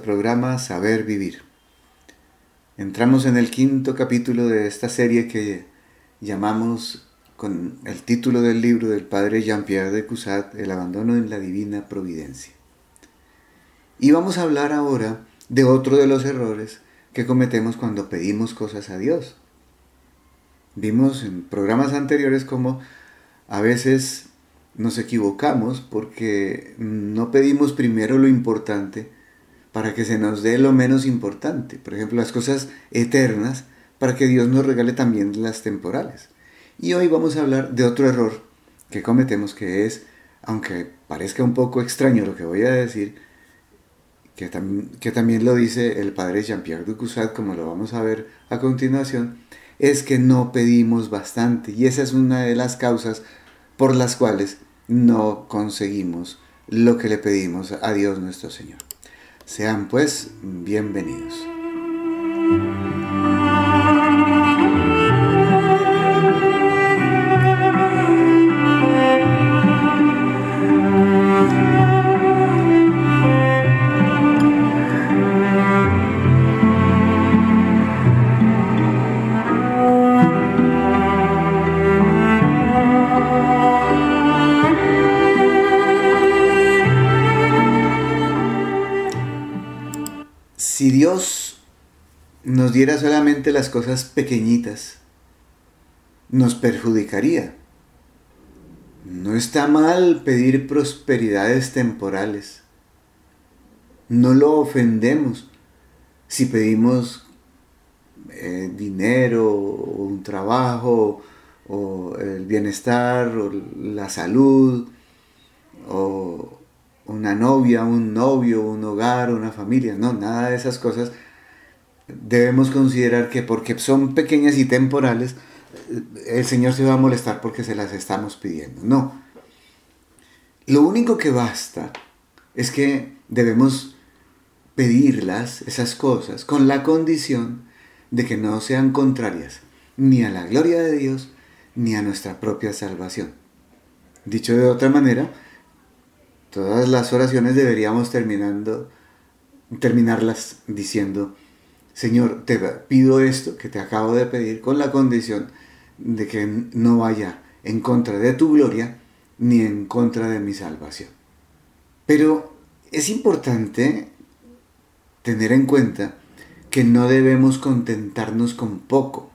programa Saber Vivir. Entramos en el quinto capítulo de esta serie que llamamos con el título del libro del padre Jean-Pierre de Cusat, El abandono en la divina providencia. Y vamos a hablar ahora de otro de los errores que cometemos cuando pedimos cosas a Dios. Vimos en programas anteriores cómo a veces nos equivocamos porque no pedimos primero lo importante para que se nos dé lo menos importante. Por ejemplo, las cosas eternas para que Dios nos regale también las temporales. Y hoy vamos a hablar de otro error que cometemos que es, aunque parezca un poco extraño lo que voy a decir, que, también lo dice el padre Jean-Pierre Ducusat, como lo vamos a ver a continuación, es que no pedimos bastante. Y esa es una de las causas por las cuales no conseguimos lo que le pedimos a Dios nuestro Señor. Sean pues bienvenidos. Las cosas pequeñitas, nos perjudicaría. No está mal pedir prosperidades temporales. No lo ofendemos si pedimos eh, dinero un trabajo o el bienestar o la salud o una novia, un novio, un hogar, una familia, no, nada de esas cosas. Debemos considerar que porque son pequeñas y temporales, el Señor se va a molestar porque se las estamos pidiendo. No. Lo único que basta es que debemos pedirlas, esas cosas, con la condición de que no sean contrarias ni a la gloria de Dios ni a nuestra propia salvación. Dicho de otra manera, Todas las oraciones deberíamos terminando, terminarlas diciendo, Señor, te pido esto que te acabo de pedir con la condición de que no vaya en contra de tu gloria ni en contra de mi salvación. Pero es importante tener en cuenta que no debemos contentarnos con poco.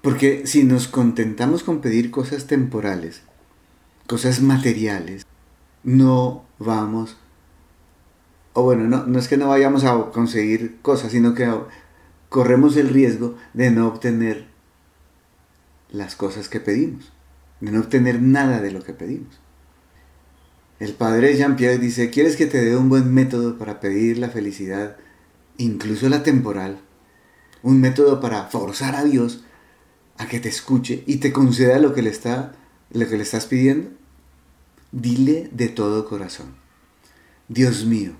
Porque si nos contentamos con pedir cosas temporales, cosas materiales, no vamos, o bueno, no, no es que no vayamos a conseguir cosas, sino que corremos el riesgo de no obtener las cosas que pedimos, de no obtener nada de lo que pedimos. El padre Jean-Pierre dice, ¿quieres que te dé un buen método para pedir la felicidad, incluso la temporal? Un método para forzar a Dios a que te escuche y te conceda lo que le, está, lo que le estás pidiendo. Dile de todo corazón, Dios mío,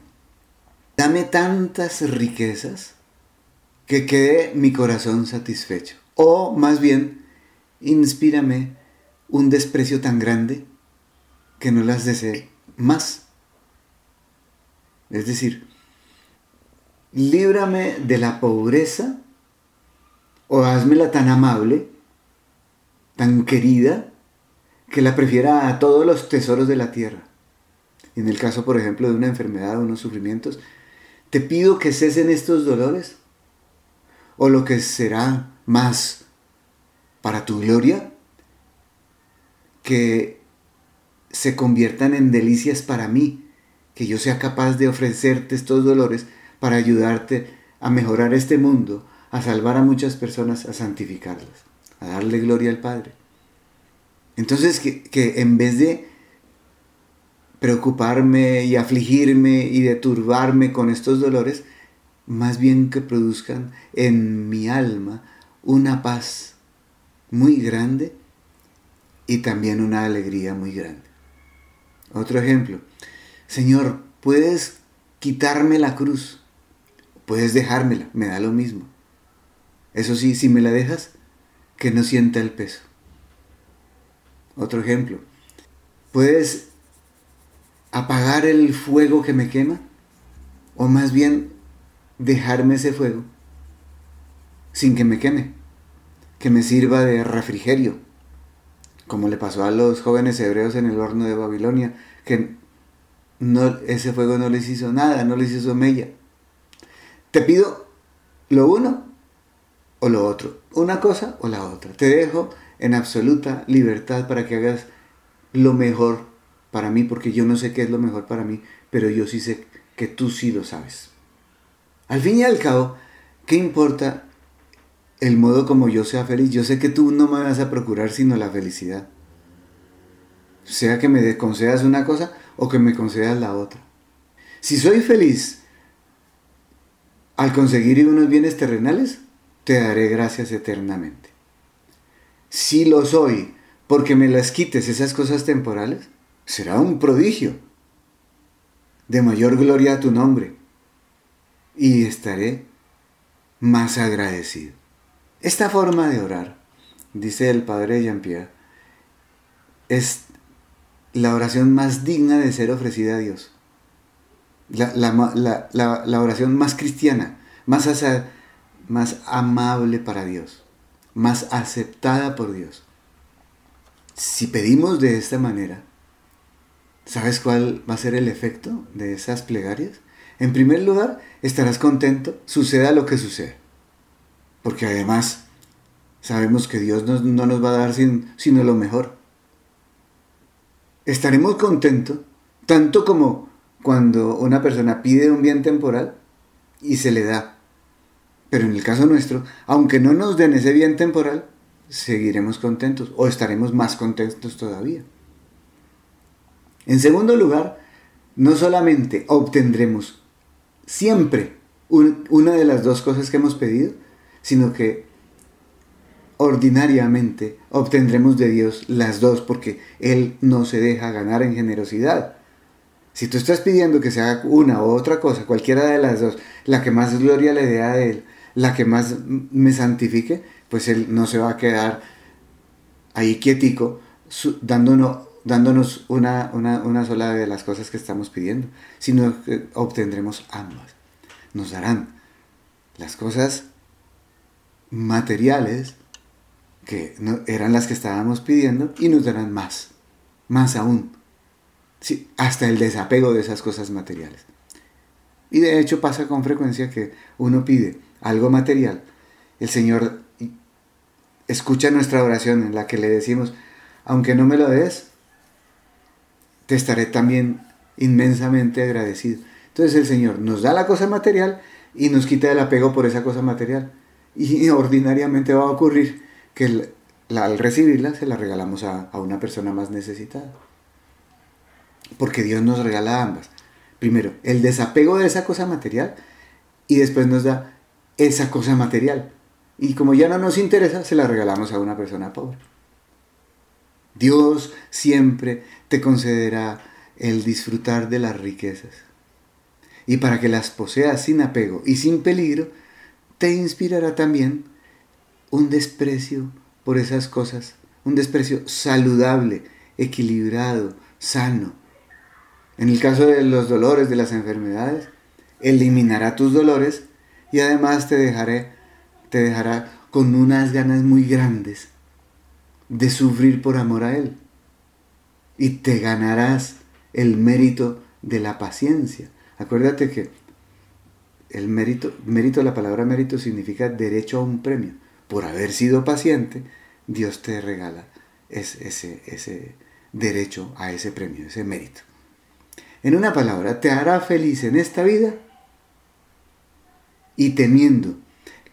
dame tantas riquezas que quede mi corazón satisfecho. O más bien, inspírame un desprecio tan grande que no las desee más. Es decir, líbrame de la pobreza o hazmela tan amable, tan querida, que la prefiera a todos los tesoros de la tierra. En el caso, por ejemplo, de una enfermedad o unos sufrimientos, te pido que cesen estos dolores, o lo que será más para tu gloria, que se conviertan en delicias para mí, que yo sea capaz de ofrecerte estos dolores para ayudarte a mejorar este mundo, a salvar a muchas personas, a santificarlas, a darle gloria al Padre. Entonces, que, en vez de preocuparme y afligirme y de turbarme con estos dolores, más bien que produzcan en mi alma una paz muy grande y también una alegría muy grande. Otro ejemplo, Señor, puedes quitarme la cruz, puedes dejármela, me da lo mismo. Eso sí, si me la dejas, que no sienta el peso. Otro ejemplo. Puedes apagar el fuego que me quema, o más bien dejarme ese fuego sin que me queme, que me sirva de refrigerio, como le pasó a los jóvenes hebreos en el horno de Babilonia, que no, ese fuego no les hizo nada, no les hizo mella. Te pido lo uno o lo otro, una cosa o la otra. Te dejo en absoluta libertad para que hagas lo mejor para mí, porque yo no sé qué es lo mejor para mí, pero yo sí sé que tú sí lo sabes. Al fin y al cabo, ¿qué importa el modo como yo sea feliz? Yo sé que tú no me vas a procurar sino la felicidad. Sea que me concedas una cosa o que me concedas la otra. Si soy feliz al conseguir unos bienes terrenales, te daré gracias eternamente. Si lo soy porque me las quites esas cosas temporales, será un prodigio de mayor gloria a tu nombre y estaré más agradecido. Esta forma de orar, dice el padre Jean-Pierre, es la oración más digna de ser ofrecida a Dios. La, oración más cristiana, más, más amable para Dios, más aceptada por Dios. Si pedimos de esta manera, ¿sabes cuál va a ser el efecto de esas plegarias? En primer lugar, estarás contento, suceda lo que suceda. Porque además, sabemos que Dios no nos va a dar sino lo mejor estaremos contentos, tanto como cuando una persona pide un bien temporal y se le da. Pero en el caso nuestro, aunque no nos den ese bien temporal, seguiremos contentos o estaremos más contentos todavía. En segundo lugar, no solamente obtendremos siempre una de las dos cosas que hemos pedido, sino que ordinariamente obtendremos de Dios las dos porque Él no se deja ganar en generosidad. Si tú estás pidiendo que se haga una u otra cosa, cualquiera de las dos, la que más gloria le dé a Él, la que más me santifique, pues Él no se va a quedar ahí quietico dándonos, dándonos una, una, una sola de las cosas que estamos pidiendo, sino que obtendremos ambas. Nos darán las cosas materiales que no, eran las que estábamos pidiendo y nos darán más, más aún. Sí, hasta el desapego de esas cosas materiales. Y de hecho pasa con frecuencia que uno pide algo material, el Señor escucha nuestra oración en la que le decimos, aunque no me lo des, te estaré también inmensamente agradecido. Entonces el Señor nos da la cosa material y nos quita el apego por esa cosa material. Y ordinariamente va a ocurrir que al recibirla se la regalamos a, una persona más necesitada. Porque Dios nos regala ambas. Primero, el desapego de esa cosa material y después nos da esa cosa material. Y como ya no nos interesa, se la regalamos a una persona pobre. Dios siempre te concederá el disfrutar de las riquezas. Y para que las poseas sin apego y sin peligro, te inspirará también un desprecio por esas cosas, un desprecio saludable, equilibrado, sano. En el caso de los dolores, de las enfermedades, eliminará tus dolores y además te dejaré, te dejará con unas ganas muy grandes de sufrir por amor a Él. Y te ganarás el mérito de la paciencia. Acuérdate que el mérito, mérito, la palabra mérito significa derecho a un premio por haber sido paciente, Dios te regala ese, ese, derecho a ese premio, ese mérito. En una palabra, te hará feliz en esta vida y temiendo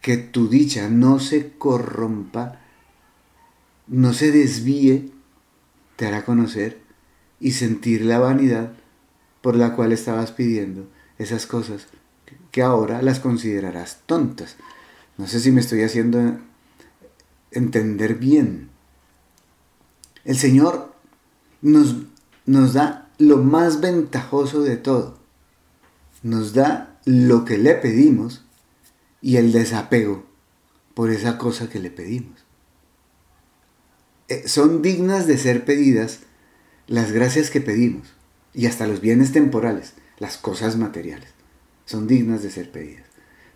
que tu dicha no se corrompa, no se desvíe, te hará conocer y sentir la vanidad por la cual estabas pidiendo esas cosas que ahora las considerarás tontas. No sé si me estoy haciendo entender bien. El Señor nos, nos da lo más ventajoso de todo. Nos da lo que le pedimos y el desapego por esa cosa que le pedimos. Eh, son dignas de ser pedidas las gracias que pedimos, y hasta los bienes temporales, las cosas materiales, son dignas de ser pedidas.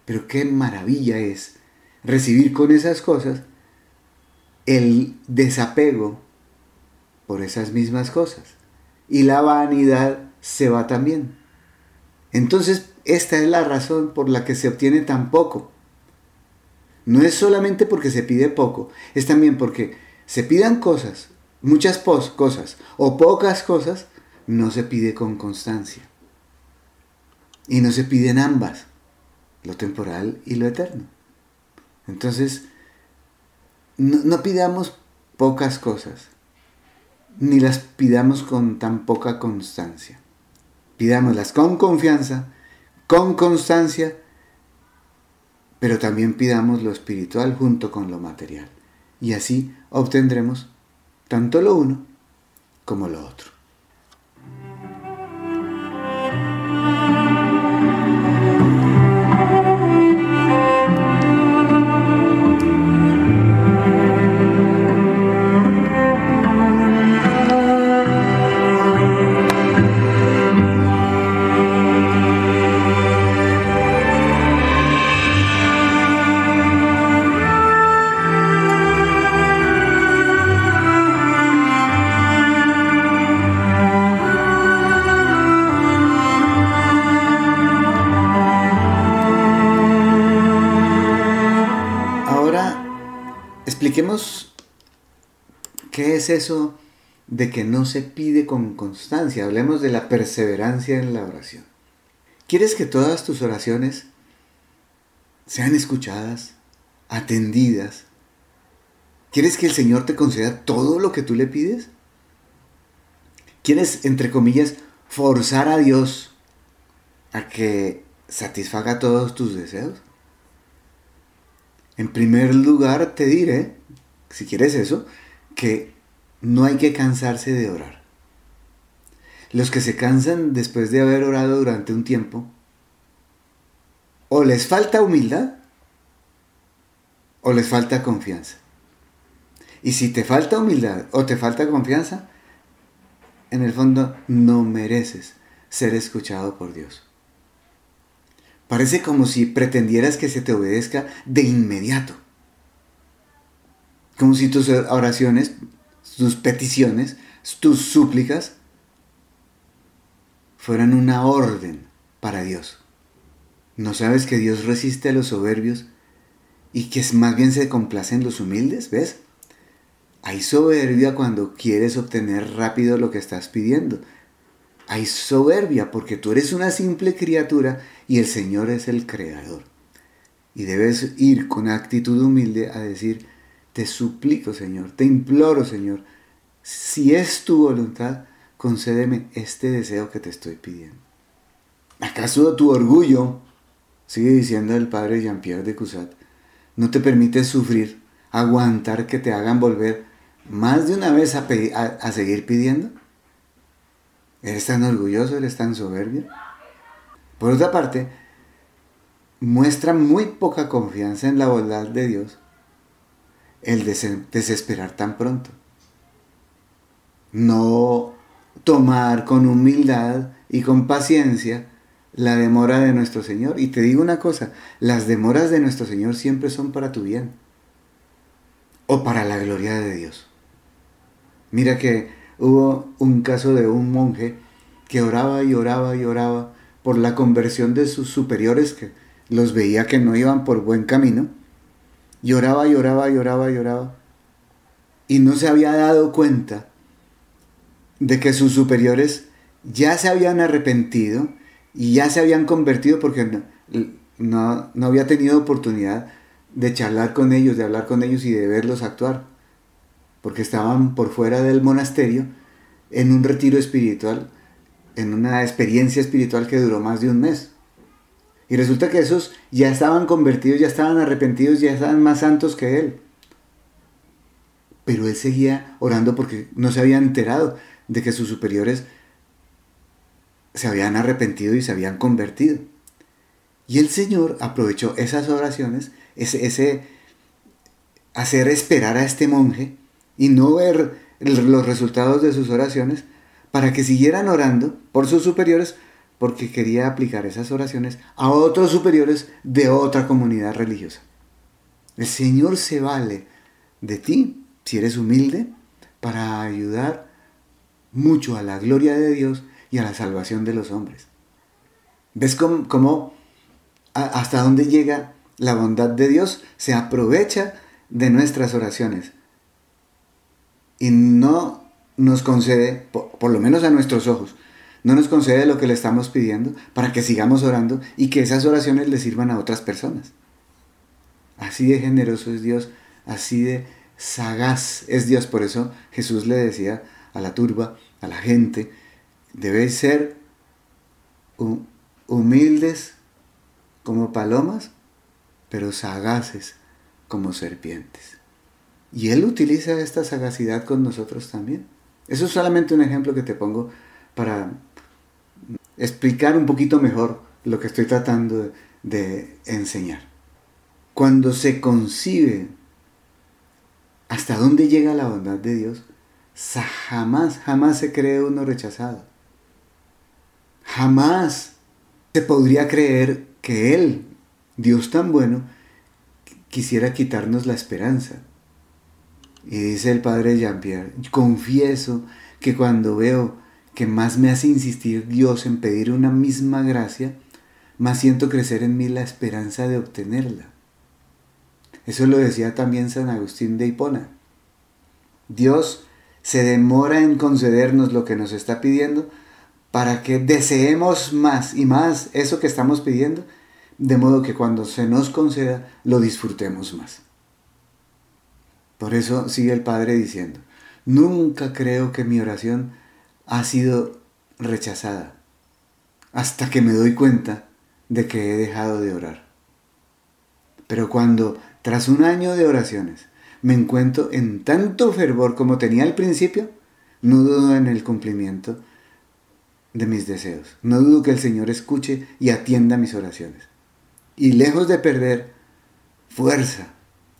Pero qué maravilla es recibir con esas cosas el desapego por esas mismas cosas. Y la vanidad se va también. Entonces, esta es la razón por la que se obtiene tan poco. No es solamente porque se pide poco, es también porque se pidan cosas, muchas cosas o pocas cosas, no se pide con constancia. Y no se piden ambas, lo temporal y lo eterno. Entonces, no, pidamos pocas cosas, ni las pidamos con tan poca constancia. Pidámoslas con confianza, con constancia, pero también pidamos lo espiritual junto con lo material. Y así obtendremos tanto lo uno como lo otro. Es eso de que no se pide con constancia. Hablemos de la perseverancia en la oración. ¿Quieres que todas tus oraciones sean escuchadas, atendidas? ¿Quieres que el Señor te conceda todo lo que tú le pides? ¿Quieres, entre comillas, forzar a Dios a que satisfaga todos tus deseos? En primer lugar, te diré si quieres eso, que no hay que cansarse de orar. Los que se cansan después de haber orado durante un tiempo, o les falta humildad, o les falta confianza. Y si te falta humildad o te falta confianza, en el fondo no mereces ser escuchado por Dios. Parece como si pretendieras que se te obedezca de inmediato. Como si tus oraciones, tus peticiones, tus súplicas fueran una orden para Dios. ¿No sabes que Dios resiste a los soberbios y que más bien se complace en los humildes? ¿Ves? Hay soberbia cuando quieres obtener rápido lo que estás pidiendo. Hay soberbia porque tú eres una simple criatura y el Señor es el creador. Y debes ir con actitud humilde a decir, te suplico, Señor, te imploro, Señor, si es tu voluntad, concédeme este deseo que te estoy pidiendo. ¿Acaso tu orgullo, sigue diciendo el padre Jean-Pierre de Cusat, no te permite sufrir, aguantar que te hagan volver más de una vez a, a seguir pidiendo? ¿Eres tan orgulloso? ¿Eres tan soberbio? Por otra parte, muestra muy poca confianza en la bondad de Dios el desesperar tan pronto. No tomar con humildad y con paciencia la demora de nuestro Señor. Y te digo una cosa, las demoras de nuestro Señor siempre son para tu bien o para la gloria de Dios. Mira que hubo un caso de un monje que oraba y oraba y oraba por la conversión de sus superiores que los veía que no iban por buen camino Lloraba, lloraba, lloraba, lloraba. Y no se había dado cuenta de que sus superiores ya se habían arrepentido y ya se habían convertido porque no, no, había tenido oportunidad de charlar con ellos, de hablar con ellos y de verlos actuar. Porque estaban por fuera del monasterio en un retiro espiritual, en una experiencia espiritual que duró más de un mes. Y resulta que esos ya estaban convertidos, ya estaban arrepentidos, ya estaban más santos que él. Pero él seguía orando porque no se había enterado de que sus superiores se habían arrepentido y se habían convertido. Y el Señor aprovechó esas oraciones, ese, ese hacer esperar a este monje y no ver los resultados de sus oraciones para que siguieran orando por sus superiores, porque quería aplicar esas oraciones a otros superiores de otra comunidad religiosa. El Señor se vale de ti, si eres humilde, para ayudar mucho a la gloria de Dios y a la salvación de los hombres. ¿Ves cómo, hasta dónde llega la bondad de Dios? Se aprovecha de nuestras oraciones y no nos concede, por lo menos a nuestros ojos, no nos concede lo que le estamos pidiendo para que sigamos orando y que esas oraciones le sirvan a otras personas. Así de generoso es Dios, así de sagaz es Dios. Por eso Jesús le decía a la turba, a la gente, debéis ser humildes como palomas, pero sagaces como serpientes. Y Él utiliza esta sagacidad con nosotros también. Eso es solamente un ejemplo que te pongo para explicar un poquito mejor lo que estoy tratando de, enseñar. Cuando se concibe hasta dónde llega la bondad de Dios, jamás, jamás se cree uno rechazado. Jamás se podría creer que Él, Dios tan bueno, quisiera quitarnos la esperanza. Y dice el padre Jean-Pierre, confieso que cuando veo que más me hace insistir Dios en pedir una misma gracia, más siento crecer en mí la esperanza de obtenerla. Eso lo decía también San Agustín de Hipona. Dios se demora en concedernos lo que nos está pidiendo para que deseemos más y más eso que estamos pidiendo, de modo que cuando se nos conceda lo disfrutemos más. Por eso sigue el Padre diciendo, nunca creo que mi oración ha sido rechazada hasta que me doy cuenta de que he dejado de orar. Pero cuando, tras un año de oraciones, me encuentro en tanto fervor como tenía al principio, no dudo en el cumplimiento de mis deseos. No dudo que el Señor escuche y atienda mis oraciones. Y lejos de perder fuerza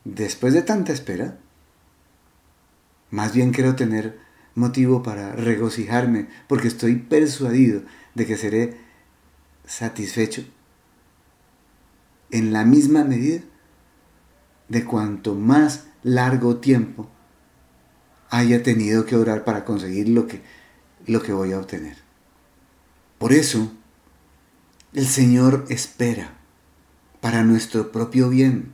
después de tanta espera, más bien quiero tener motivo para regocijarme, porque estoy persuadido de que seré satisfecho en la misma medida de cuanto más largo tiempo haya tenido que orar para conseguir lo que, lo que voy a obtener. Por eso, el Señor espera para nuestro propio bien,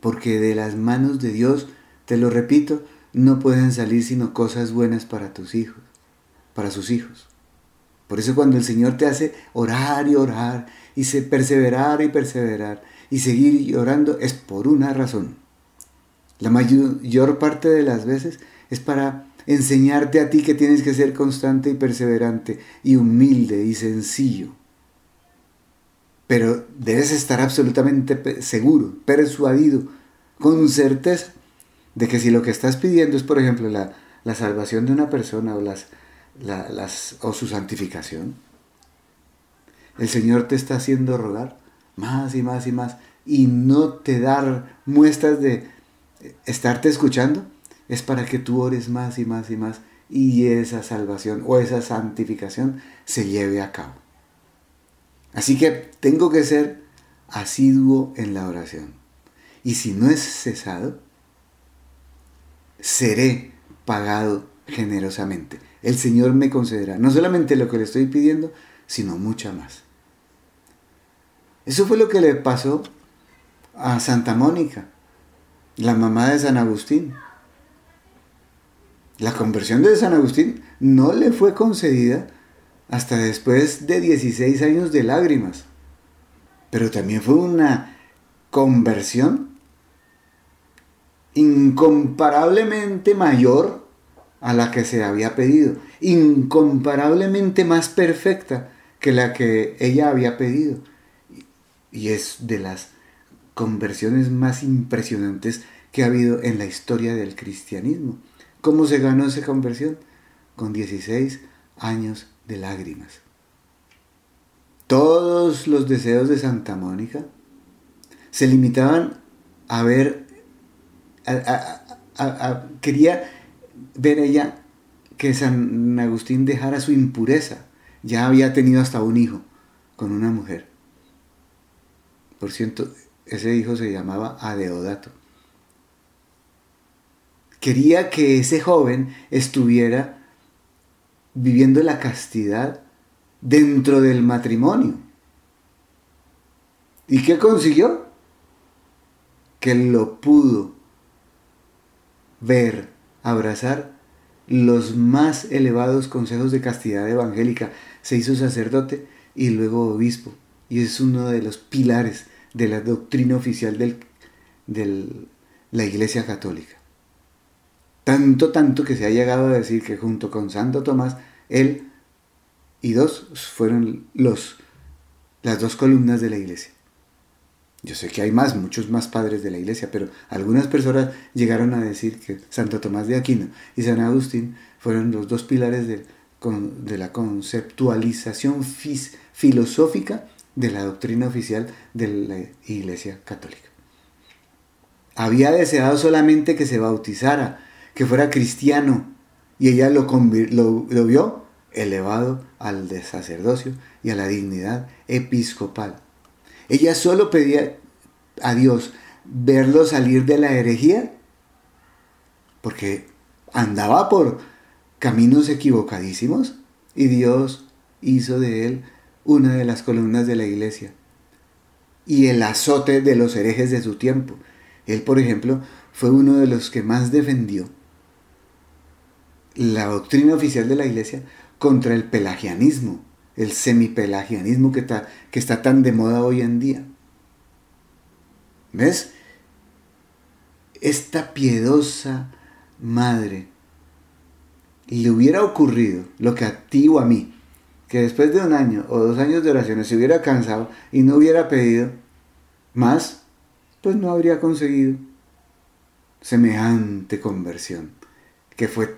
porque de las manos de Dios, te lo repito, no pueden salir sino cosas buenas para tus hijos, para sus hijos. Por eso cuando el Señor te hace orar y orar, y se perseverar y perseverar, y seguir orando, es por una razón. La mayor parte de las veces es para enseñarte a ti que tienes que ser constante y perseverante, y humilde y sencillo. Pero debes estar absolutamente seguro, persuadido, con certeza de que si lo que estás pidiendo es, por ejemplo, la, salvación de una persona o, las, las, o su santificación, el Señor te está haciendo rogar más y más y más y no te dar muestras de estarte escuchando, es para que tú ores más y más y más y esa salvación o esa santificación se lleve a cabo. Así que tengo que ser asiduo en la oración. Y si no es cesado, seré pagado generosamente. El Señor me concederá no solamente lo que le estoy pidiendo, sino mucha más. Eso fue lo que le pasó a Santa Mónica, la mamá de San Agustín. La conversión de San Agustín no le fue concedida hasta después de 16 años de lágrimas, pero también fue una conversión incomparablemente mayor a la que se había pedido, incomparablemente más perfecta que la que ella había pedido. Y es de las conversiones más impresionantes que ha habido en la historia del cristianismo. ¿Cómo se ganó esa conversión? Con 16 años de lágrimas. Todos los deseos de Santa Mónica se limitaban a ver quería ver ella que San Agustín dejara su impureza. Ya había tenido hasta un hijo con una mujer. Por cierto, ese hijo se llamaba Adeodato. Quería que ese joven estuviera viviendo la castidad dentro del matrimonio. ¿Y qué consiguió? Que lo pudo ver, abrazar los más elevados consejos de castidad evangélica. Se hizo sacerdote y luego obispo. Y es uno de los pilares de la doctrina oficial de la Iglesia Católica. Tanto, tanto que se ha llegado a decir que junto con Santo Tomás, él y dos fueron los, las dos columnas de la iglesia. Yo sé que hay más, muchos más padres de la iglesia, pero algunas personas llegaron a decir que Santo Tomás de Aquino y San Agustín fueron los dos pilares de, la conceptualización filosófica de la doctrina oficial de la iglesia católica. Había deseado solamente que se bautizara, que fuera cristiano, y ella lo, lo, lo vio elevado al sacerdocio y a la dignidad episcopal. Ella solo pedía a Dios verlo salir de la herejía porque andaba por caminos equivocadísimos y Dios hizo de él una de las columnas de la iglesia y el azote de los herejes de su tiempo. Él, por ejemplo, fue uno de los que más defendió la doctrina oficial de la iglesia contra el pelagianismo, el semipelagianismo que está, que está tan de moda hoy en día. ¿Ves? Esta piedosa madre le hubiera ocurrido lo que a ti o a mí, que después de un año o dos años de oraciones se hubiera cansado y no hubiera pedido más, pues no habría conseguido semejante conversión, que fue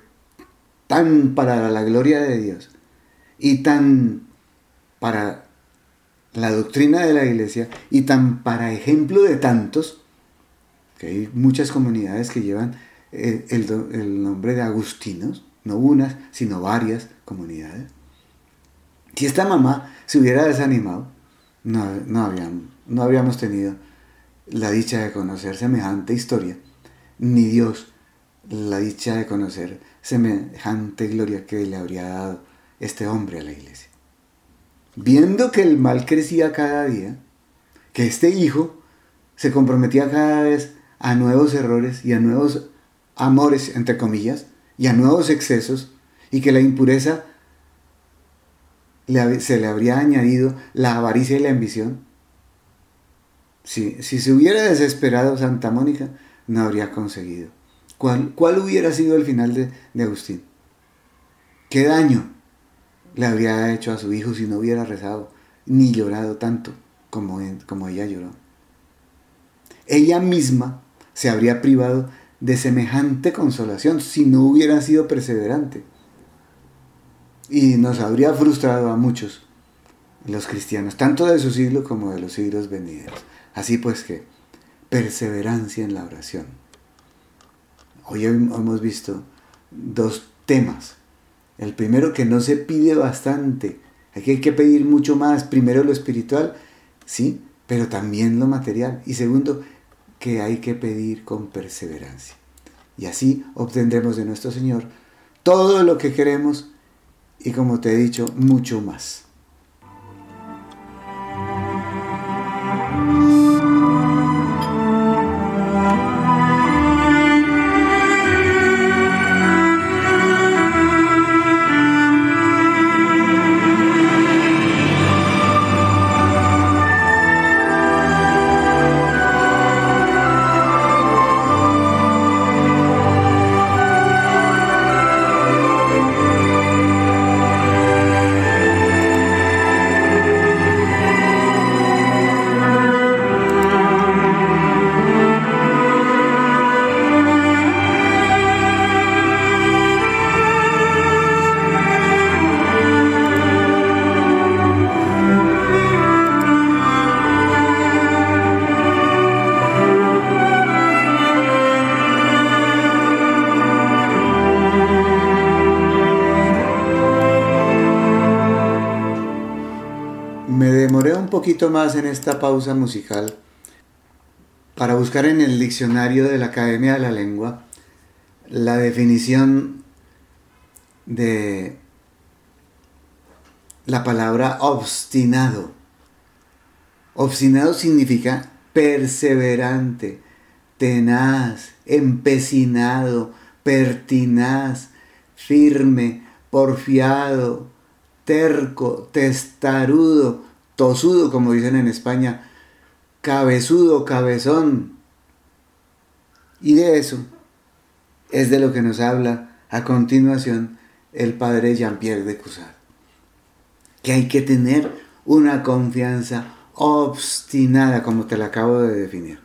tan para la gloria de Dios y tan para la doctrina de la iglesia y tan para ejemplo de tantos, que hay muchas comunidades que llevan eh, el, nombre de agustinos, no unas, sino varias comunidades. Si esta mamá se hubiera desanimado, no, no, habíamos, no habríamos tenido la dicha de conocer semejante historia, ni Dios la dicha de conocer semejante gloria que le habría dado este hombre a la iglesia. Viendo que el mal crecía cada día, que este hijo se comprometía cada vez a nuevos errores y a nuevos amores, entre comillas, y a nuevos excesos, y que la impureza se le habría añadido la avaricia y la ambición. Si, si se hubiera desesperado Santa Mónica, no habría conseguido ¿Cuál, hubiera sido el final de, Agustín? ¿Qué daño le habría hecho a su hijo si no hubiera rezado ni llorado tanto como, como ella lloró? Ella misma se habría privado de semejante consolación si no hubiera sido perseverante. Y nos habría frustrado a muchos, los cristianos, tanto de su siglo como de los siglos venideros. Así pues que, perseverancia en la oración. Hoy hemos visto dos temas. El primero que no se pide bastante. Aquí hay que pedir mucho más. Primero lo espiritual, sí, pero también lo material. Y segundo, que hay que pedir con perseverancia. Y así obtendremos de nuestro Señor todo lo que queremos y como te he dicho, mucho más. Más en esta pausa musical para buscar en el diccionario de la Academia de la Lengua la definición de la palabra obstinado. Obstinado significa perseverante, tenaz, empecinado, pertinaz, firme, porfiado, terco, testarudo, tosudo, como dicen en España, cabezudo, cabezón. Y de eso es de lo que nos habla a continuación el padre Jean-Pierre de Cusat. Que hay que tener una confianza obstinada, como te la acabo de definir.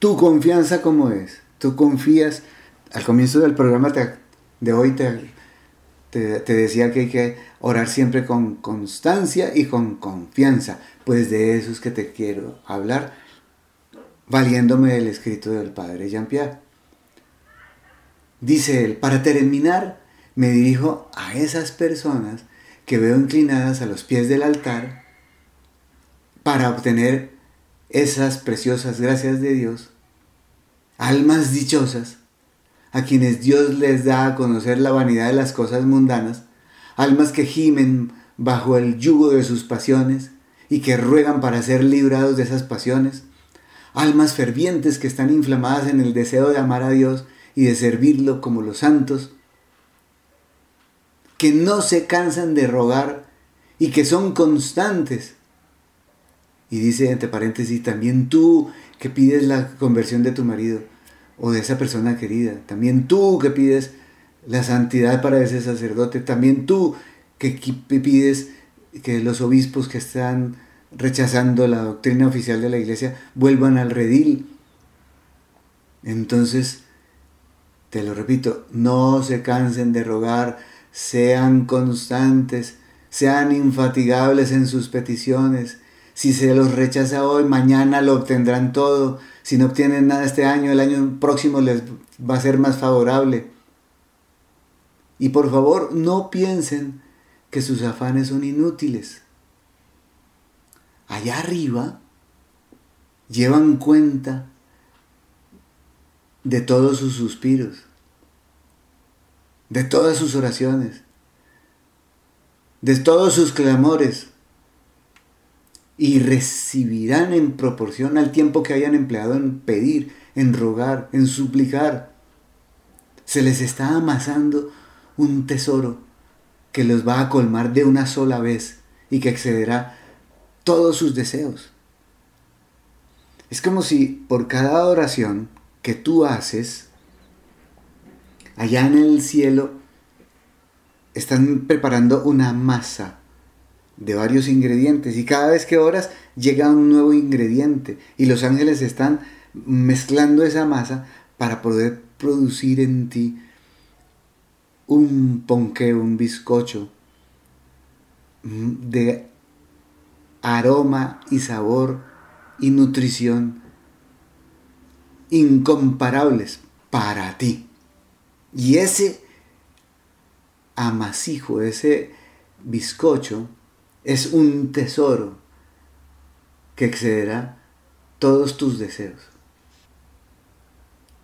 ¿Tu confianza cómo es? ¿Tú confías? Al comienzo del programa de hoy te, te, decía que hay que orar siempre con constancia y con confianza. Pues de eso es que te quiero hablar, valiéndome del escrito del padre Jean-Pierre. Dice él, para terminar, me dirijo a esas personas que veo inclinadas a los pies del altar para obtener esas preciosas gracias de Dios, almas dichosas, a quienes Dios les da a conocer la vanidad de las cosas mundanas, almas que gimen bajo el yugo de sus pasiones y que ruegan para ser librados de esas pasiones, almas fervientes que están inflamadas en el deseo de amar a Dios y de servirlo como los santos, que no se cansan de rogar y que son constantes. Y dice entre paréntesis, también tú que pides la conversión de tu marido, o de esa persona querida. También tú que pides la santidad para ese sacerdote. También tú que pides que los obispos que están rechazando la doctrina oficial de la iglesia vuelvan al redil. Entonces, te lo repito, no se cansen de rogar, sean constantes, sean infatigables en sus peticiones. Si se los rechaza hoy, mañana lo obtendrán todo. Si no obtienen nada este año, el año próximo les va a ser más favorable. Y por favor, no piensen que sus afanes son inútiles. Allá arriba llevan cuenta de todos sus suspiros, de todas sus oraciones, de todos sus clamores y recibirán en proporción al tiempo que hayan empleado en pedir, en rogar, en suplicar. Se les está amasando un tesoro que los va a colmar de una sola vez y que excederá todos sus deseos. Es como si por cada oración que tú haces, allá en el cielo, están preparando una masa de varios ingredientes y cada vez que oras llega un nuevo ingrediente y los ángeles están mezclando esa masa para poder producir en ti un ponqué, un bizcocho de aroma y sabor y nutrición incomparables para ti. Y ese amasijo, ese bizcocho, es un tesoro que excederá todos tus deseos.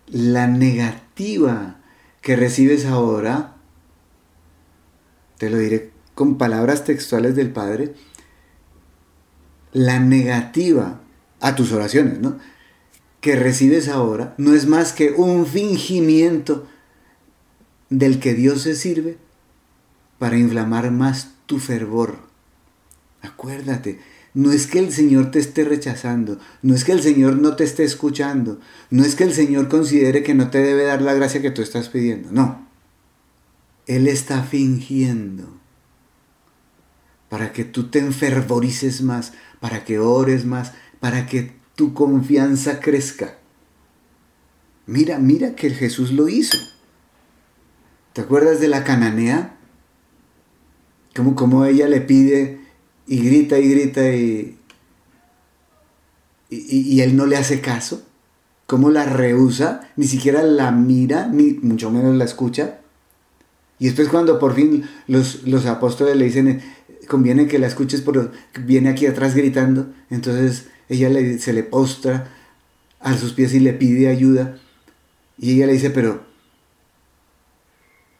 La negativa que recibes ahora, te lo diré con palabras textuales del Padre, la negativa a tus oraciones, ¿no? Que recibes ahora no es más que un fingimiento del que Dios se sirve para inflamar más tu fervor Acuérdate, no es que el Señor te esté rechazando, no es que el Señor no te esté escuchando, no es que el Señor considere que no te debe dar la gracia que tú estás pidiendo, no. Él está fingiendo para que tú te enfervorices más, para que ores más, para que tu confianza crezca. Mira, mira que Jesús lo hizo. ¿Te acuerdas de la cananea? Como, como ella le pide y grita y grita y, y, él no le hace caso, cómo la rehúsa, ni siquiera la mira, ni mucho menos la escucha. Y después cuando por fin los, los apóstoles le dicen, conviene que la escuches porque viene aquí atrás gritando, entonces ella le, se le postra a sus pies y le pide ayuda. Y ella le dice, pero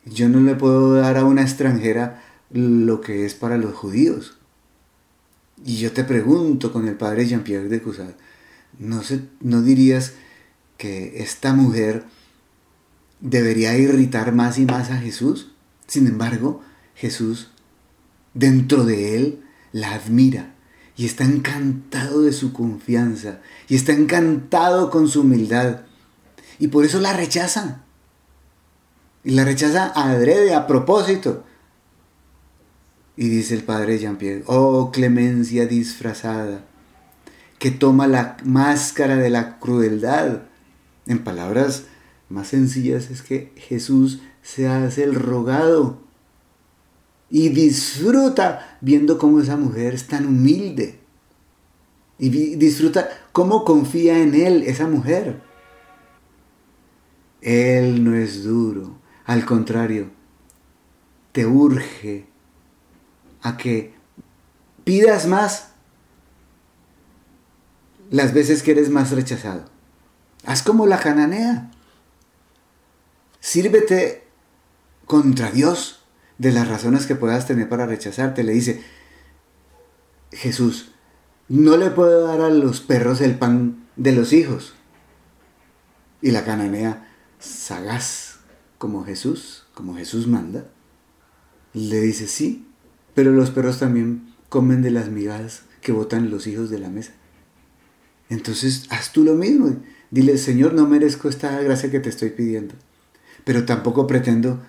yo no le puedo dar a una extranjera lo que es para los judíos. Y yo te pregunto con el padre Jean-Pierre de Cusat, ¿no, ¿no dirías que esta mujer debería irritar más y más a Jesús? Sin embargo, Jesús, dentro de él, la admira y está encantado de su confianza y está encantado con su humildad. Y por eso la rechaza. Y la rechaza adrede, a propósito. Y dice el padre Jean-Pierre, oh clemencia disfrazada, que toma la máscara de la crueldad. En palabras más sencillas es que Jesús se hace el rogado y disfruta viendo cómo esa mujer es tan humilde. Y disfruta cómo confía en él esa mujer. Él no es duro, al contrario, te urge a que pidas más las veces que eres más rechazado. Haz como la cananea. Sírvete contra Dios de las razones que puedas tener para rechazarte. Le dice, Jesús, no le puedo dar a los perros el pan de los hijos. Y la cananea, sagaz como Jesús, como Jesús manda, le dice, sí, pero los perros también comen de las migajas que botan los hijos de la mesa. Entonces, haz tú lo mismo. Dile, Señor, no merezco esta gracia que te estoy pidiendo, pero tampoco pretendo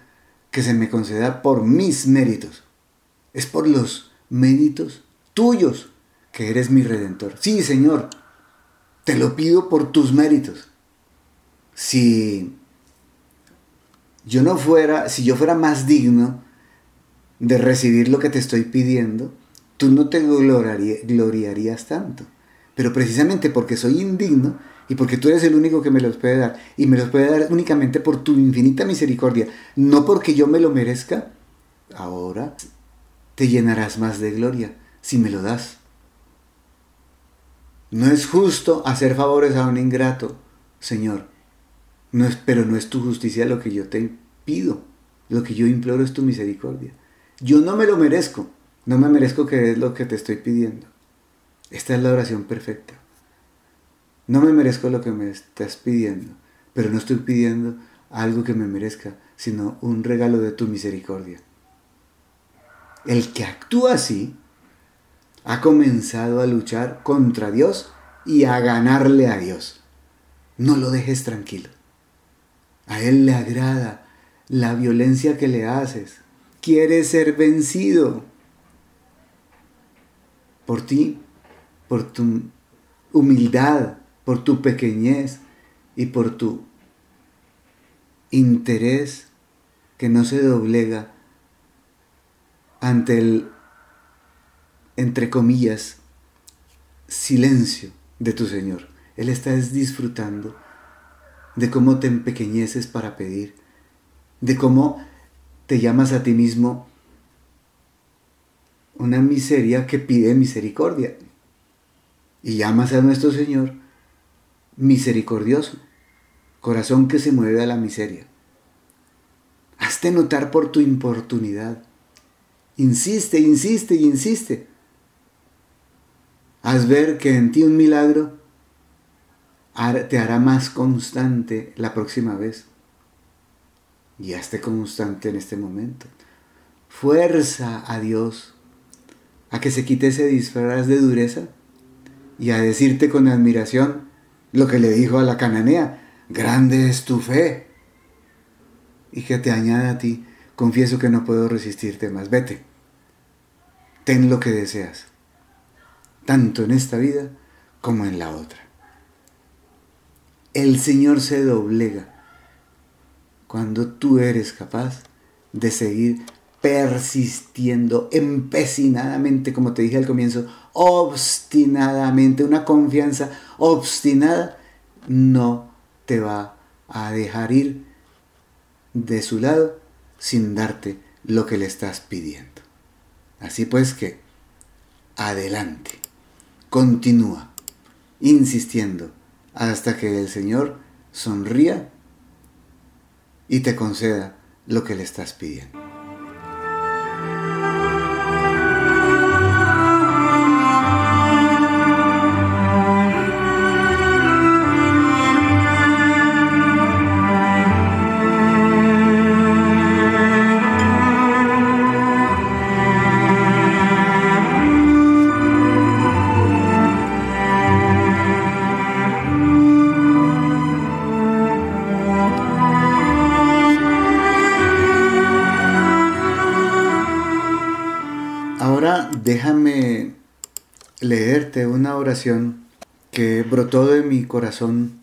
que se me conceda por mis méritos. Es por los méritos tuyos que eres mi redentor. Sí, Señor, te lo pido por tus méritos. Si yo no fuera, si yo fuera más digno, de recibir lo que te estoy pidiendo, tú no te gloriarías tanto. Pero precisamente porque soy indigno y porque tú eres el único que me los puede dar, y me los puede dar únicamente por tu infinita misericordia, no porque yo me lo merezca, ahora te llenarás más de gloria si me lo das. No es justo hacer favores a un ingrato, Señor. No es, pero no es tu justicia lo que yo te pido. Lo que yo imploro es tu misericordia. Yo no me lo merezco. No me merezco que es lo que te estoy pidiendo. Esta es la oración perfecta. No me merezco lo que me estás pidiendo, pero no estoy pidiendo algo que me merezca, sino un regalo de tu misericordia. El que actúa así ha comenzado a luchar contra Dios y a ganarle a Dios. No lo dejes tranquilo. A Él le agrada la violencia que le haces, quiere ser vencido por ti, por tu humildad, por tu pequeñez y por tu interés que no se doblega ante el, entre comillas, silencio de tu Señor. Él está disfrutando de cómo te empequeñeces para pedir, de cómo te llamas a ti mismo una miseria que pide misericordia. Y llamas a nuestro Señor misericordioso, corazón que se mueve a la miseria. Hazte notar por tu importunidad. Insiste, insiste insiste. Haz ver que en ti un milagro te hará más constante la próxima vez y esté constante en este momento. Fuerza a Dios a que se quite ese disfraz de dureza y a decirte con admiración lo que le dijo a la cananea, grande es tu fe. Y que te añada a ti, confieso que no puedo resistirte más, vete, ten lo que deseas, tanto en esta vida como en la otra. El Señor se doblega cuando tú eres capaz de seguir persistiendo empecinadamente, como te dije al comienzo, obstinadamente, una confianza obstinada, no te va a dejar ir de su lado sin darte lo que le estás pidiendo. Así pues que, adelante, continúa, insistiendo, hasta que el Señor sonría y te conceda lo que le estás pidiendo. Que brotó de mi corazón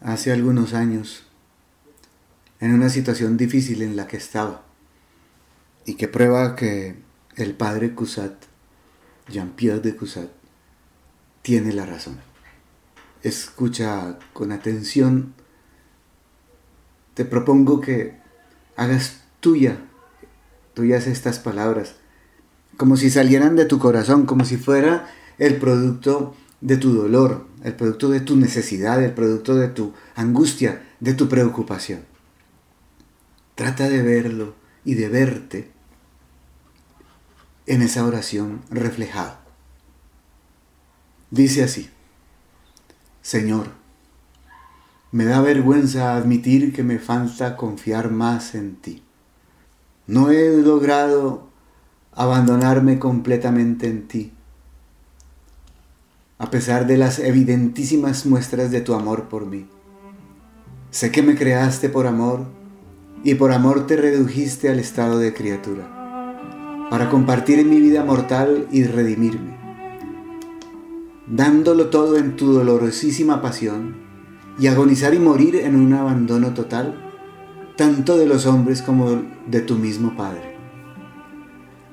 hace algunos años en una situación difícil en la que estaba y que prueba que el padre Cusat, Jean-Pierre de Cusat, tiene la razón. Escucha con atención. Te propongo que hagas tuya, tuyas estas palabras como si salieran de tu corazón, como si fuera el producto de tu dolor, el producto de tu necesidad, el producto de tu angustia, de tu preocupación. Trata de verlo y de verte en esa oración reflejado. Dice así, Señor, me da vergüenza admitir que me falta confiar más en ti. No he logrado abandonarme completamente en ti, a pesar de las evidentísimas muestras de tu amor por mí. Sé que me creaste por amor y por amor te redujiste al estado de criatura, para compartir mi vida mortal y redimirme, dándolo todo en tu dolorosísima pasión y agonizar y morir en un abandono total, tanto de los hombres como de tu mismo Padre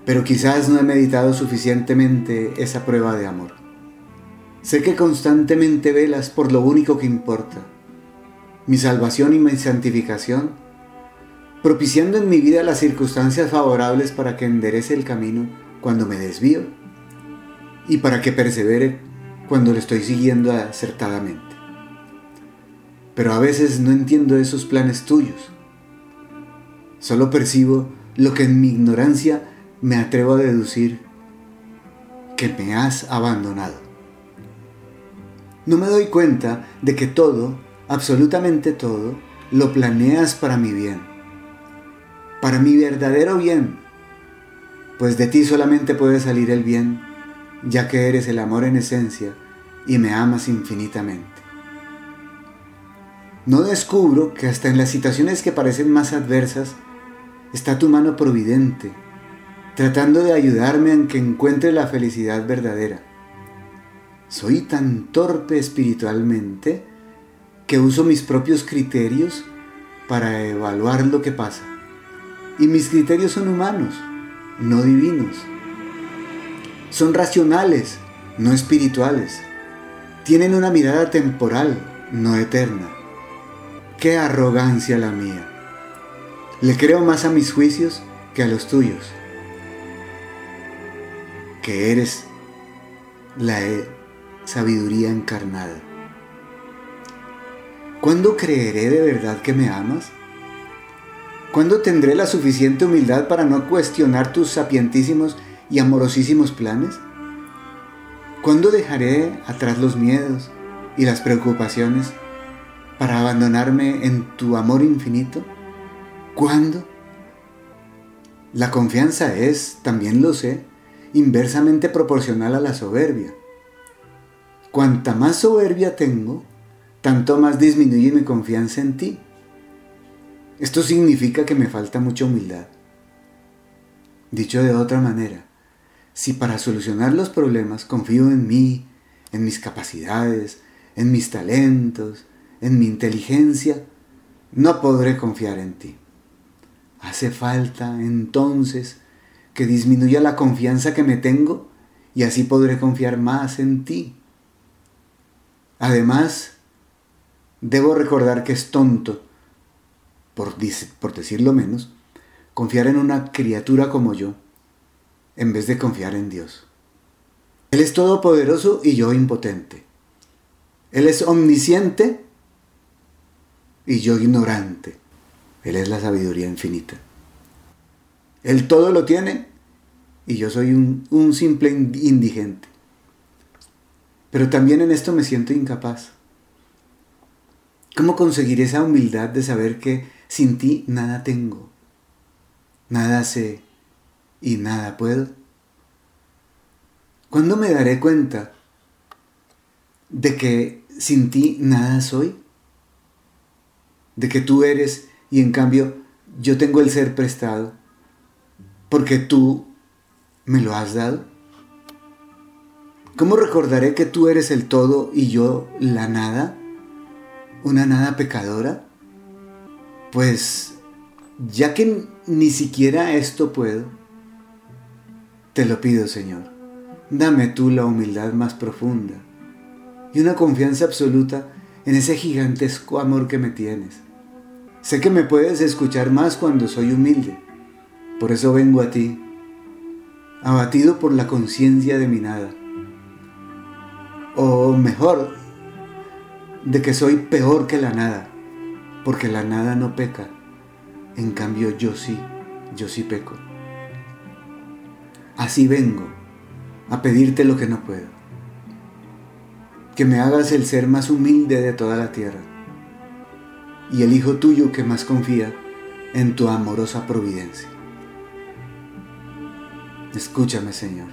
pero quizás no he meditado suficientemente esa prueba de amor. Sé que constantemente velas por lo único que importa, mi salvación y mi santificación, propiciando en mi vida las circunstancias favorables para que enderece el camino cuando me desvío y para que persevere cuando lo estoy siguiendo acertadamente. Pero a veces no entiendo esos planes tuyos. Solo percibo lo que en mi ignorancia me atrevo a deducir que me has abandonado. No me doy cuenta de que todo, absolutamente todo, lo planeas para mi bien, para mi verdadero bien, pues de ti solamente puede salir el bien, ya que eres el amor en esencia y me amas infinitamente. No descubro que hasta en las situaciones que parecen más adversas está tu mano providente, tratando de ayudarme a que encuentre la felicidad verdadera. Soy tan torpe espiritualmente que uso mis propios criterios para evaluar lo que pasa. Y mis criterios son humanos, no divinos. Son racionales, no espirituales. Tienen una mirada temporal, no eterna. Qué arrogancia la mía. Le creo más a mis juicios que a los tuyos que eres la sabiduría encarnada. ¿Cuándo creeré de verdad que me amas? ¿Cuándo tendré la suficiente humildad para no cuestionar tus sapientísimos y amorosísimos planes? ¿Cuándo dejaré atrás los miedos y las preocupaciones para abandonarme en tu amor infinito? ¿Cuándo? La confianza es, también lo sé, inversamente proporcional a la soberbia. Cuanta más soberbia tengo, tanto más disminuye mi confianza en ti. Esto significa que me falta mucha humildad. Dicho de otra manera, si para solucionar los problemas confío en mí, en mis capacidades, en mis talentos, en mi inteligencia, no podré confiar en ti. Hace falta entonces que disminuya la confianza que me tengo y así podré confiar más en ti. Además, debo recordar que es tonto, por, por decirlo menos, confiar en una criatura como yo, en vez de confiar en Dios. Él es todopoderoso y yo impotente. Él es omnisciente y yo ignorante. Él es la sabiduría infinita. Él todo lo tiene y yo soy un, un simple indigente. Pero también en esto me siento incapaz. ¿Cómo conseguir esa humildad de saber que sin ti nada tengo, nada sé y nada puedo? ¿Cuándo me daré cuenta de que sin ti nada soy? De que tú eres y en cambio yo tengo el ser prestado porque tú me lo has dado. ¿Cómo recordaré que tú eres el todo y yo la nada? ¿Una nada pecadora? Pues ya que ni siquiera esto puedo, te lo pido Señor, dame tú la humildad más profunda y una confianza absoluta en ese gigantesco amor que me tienes. Sé que me puedes escuchar más cuando soy humilde, por eso vengo a ti, abatido por la conciencia de mi nada o mejor, de que soy peor que la nada, porque la nada no peca, en cambio yo sí, yo sí peco. Así vengo a pedirte lo que no puedo, que me hagas el ser más humilde de toda la tierra y el hijo tuyo que más confía en tu amorosa providencia. Escúchame, Señor.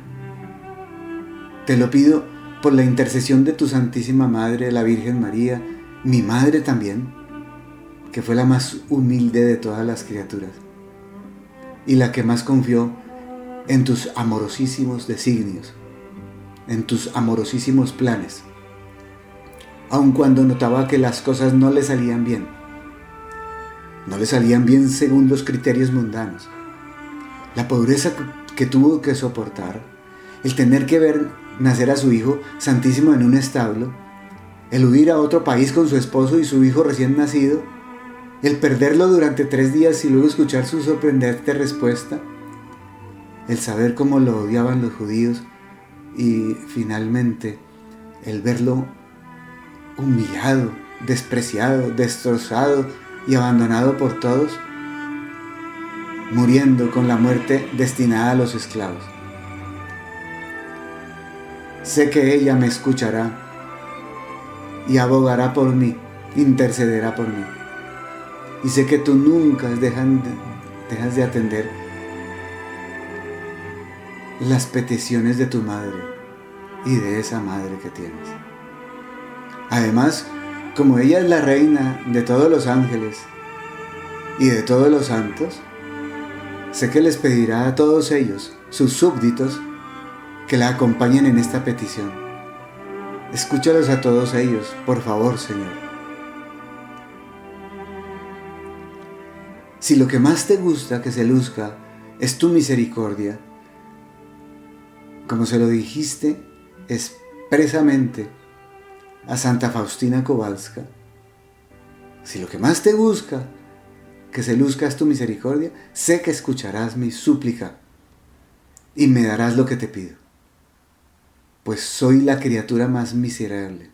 Te lo pido por la intercesión de tu Santísima Madre, la Virgen María, mi madre también, que fue la más humilde de todas las criaturas y la que más confió en tus amorosísimos designios, en tus amorosísimos planes, aun cuando notaba que las cosas no le salían bien, no le salían bien según los criterios mundanos, la pobreza que tuvo que soportar, el tener que ver nacer a su hijo santísimo en un establo, el huir a otro país con su esposo y su hijo recién nacido, el perderlo durante tres días y luego escuchar su sorprendente respuesta, el saber cómo lo odiaban los judíos y finalmente el verlo humillado, despreciado, destrozado y abandonado por todos, muriendo con la muerte destinada a los esclavos. Sé que ella me escuchará y abogará por mí, intercederá por mí. Y sé que tú nunca dejas de atender las peticiones de tu madre y de esa madre que tienes. Además, como ella es la reina de todos los ángeles y de todos los santos, sé que les pedirá a todos ellos, sus súbditos, que la acompañen en esta petición. Escúchalos a todos ellos, por favor, Señor. Si lo que más te gusta que se luzca es tu misericordia, como se lo dijiste expresamente a Santa Faustina Kowalska, si lo que más te busca que se luzca es tu misericordia, sé que escucharás mi súplica y me darás lo que te pido pues soy la criatura más miserable,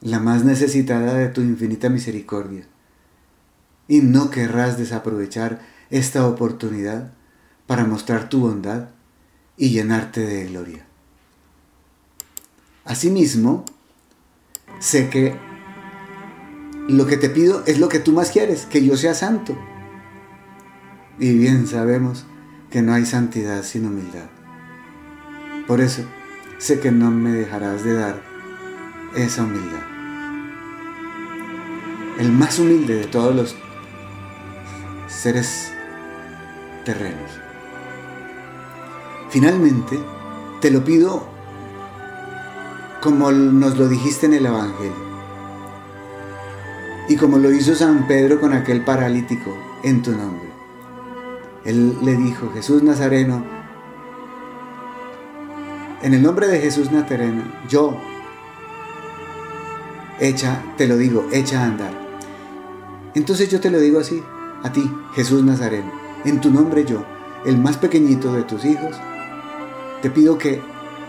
la más necesitada de tu infinita misericordia, y no querrás desaprovechar esta oportunidad para mostrar tu bondad y llenarte de gloria. Asimismo, sé que lo que te pido es lo que tú más quieres, que yo sea santo. Y bien sabemos que no hay santidad sin humildad. Por eso sé que no me dejarás de dar esa humildad. El más humilde de todos los seres terrenos. Finalmente, te lo pido como nos lo dijiste en el Evangelio. Y como lo hizo San Pedro con aquel paralítico en tu nombre. Él le dijo, Jesús Nazareno, en el nombre de Jesús Nazareno, yo, echa, te lo digo, echa a andar. Entonces yo te lo digo así, a ti, Jesús Nazareno, en tu nombre yo, el más pequeñito de tus hijos, te pido que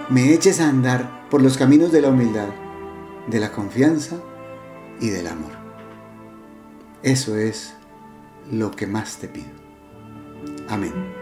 me eches a andar por los caminos de la humildad, de la confianza y del amor. Eso es lo que más te pido. Amén.